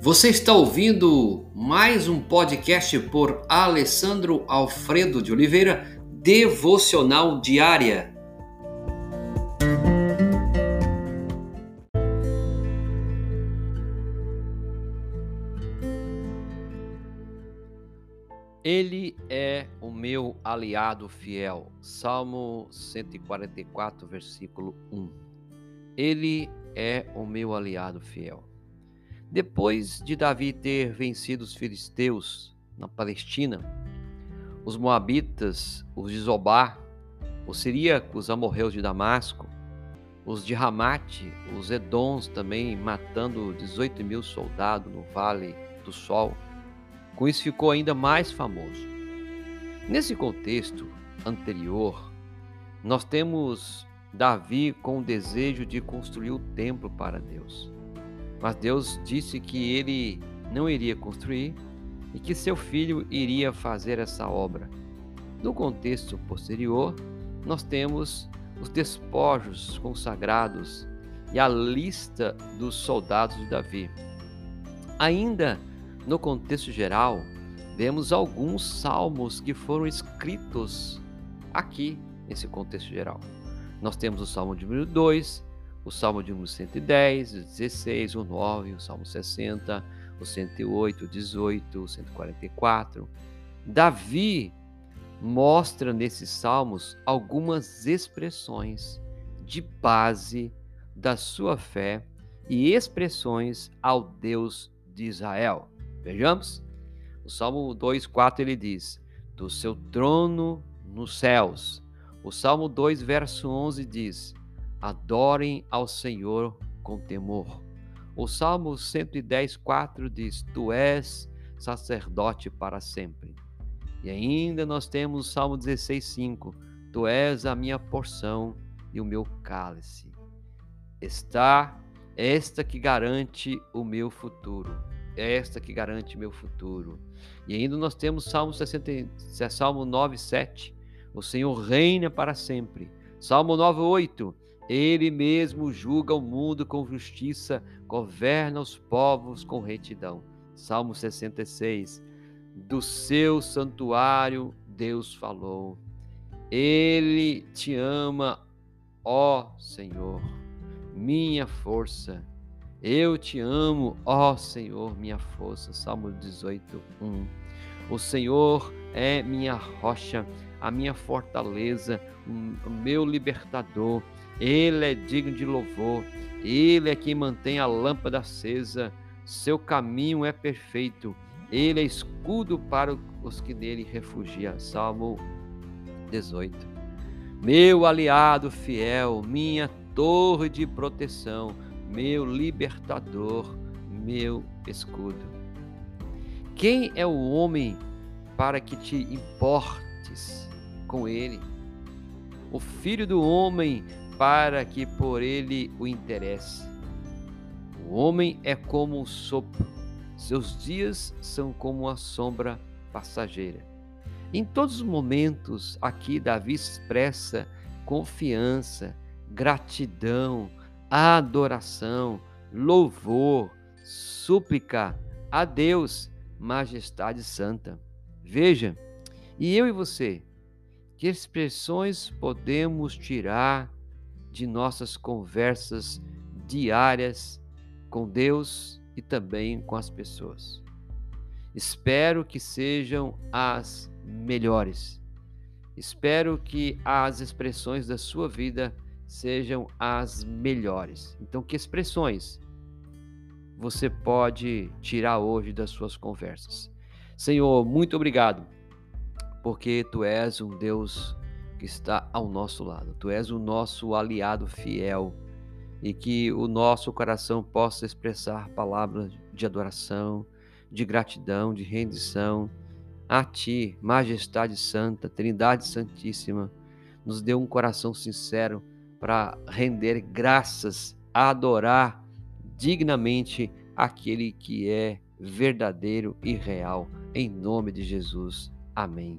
Você está ouvindo mais um podcast por Alessandro Alfredo de Oliveira, Devocional Diária. Ele é o meu aliado fiel. Salmo 144, versículo 1. Ele é o meu aliado fiel. Depois de Davi ter vencido os filisteus na Palestina, os moabitas, os de Zobá, os siríacos, os amorreus de Damasco, os de Ramate, os edons também matando 18 mil soldados no Vale do Sol. Com isso ficou ainda mais famoso. Nesse contexto anterior, nós temos Davi com o desejo de construir o templo para Deus. Mas Deus disse que ele não iria construir e que seu filho iria fazer essa obra. No contexto posterior, nós temos os despojos consagrados e a lista dos soldados de Davi. Ainda no contexto geral, vemos alguns salmos que foram escritos aqui nesse contexto geral. Nós temos o Salmo de número 2, o Salmo de número 110, o 16, o 9, o Salmo 60, o 108, o 18, o 144. Davi mostra nesses salmos algumas expressões de base da sua fé e expressões ao Deus de Israel. Vejamos. O Salmo 2:4 ele diz: "Do seu trono nos céus". O Salmo 2 verso 11 diz: Adorem ao Senhor com temor. O Salmo 110, 4 diz: Tu és sacerdote para sempre. E ainda nós temos o Salmo 16, 5: Tu és a minha porção e o meu cálice. Está esta que garante o meu futuro. Esta que garante meu futuro. E ainda nós temos Salmo, 60, Salmo 9, 7. O Senhor reina para sempre. Salmo 9, 8. Ele mesmo julga o mundo com justiça, governa os povos com retidão. Salmo 66. Do seu santuário Deus falou. Ele te ama, ó Senhor, minha força. Eu te amo, ó Senhor, minha força. Salmo 18, 1. O Senhor é minha rocha, a minha fortaleza, o meu libertador. Ele é digno de louvor, ele é quem mantém a lâmpada acesa, seu caminho é perfeito, ele é escudo para os que nele refugiam. Salmo 18. Meu aliado fiel, minha torre de proteção, meu libertador, meu escudo. Quem é o homem para que te importes com ele? O filho do homem para que por ele o interesse. O homem é como um sopro, seus dias são como a sombra passageira. Em todos os momentos, aqui Davi expressa confiança, gratidão, adoração, louvor, súplica a Deus, Majestade Santa. Veja, e eu e você, que expressões podemos tirar de nossas conversas diárias com Deus e também com as pessoas. Espero que sejam as melhores. Espero que as expressões da sua vida sejam as melhores. Então, que expressões você pode tirar hoje das suas conversas? Senhor, muito obrigado, porque tu és um Deus que está ao nosso lado. Tu és o nosso aliado fiel e que o nosso coração possa expressar palavras de adoração, de gratidão, de rendição a Ti, Majestade Santa, Trindade Santíssima. Nos dê um coração sincero para render graças, adorar dignamente aquele que é verdadeiro e real. Em nome de Jesus. Amém.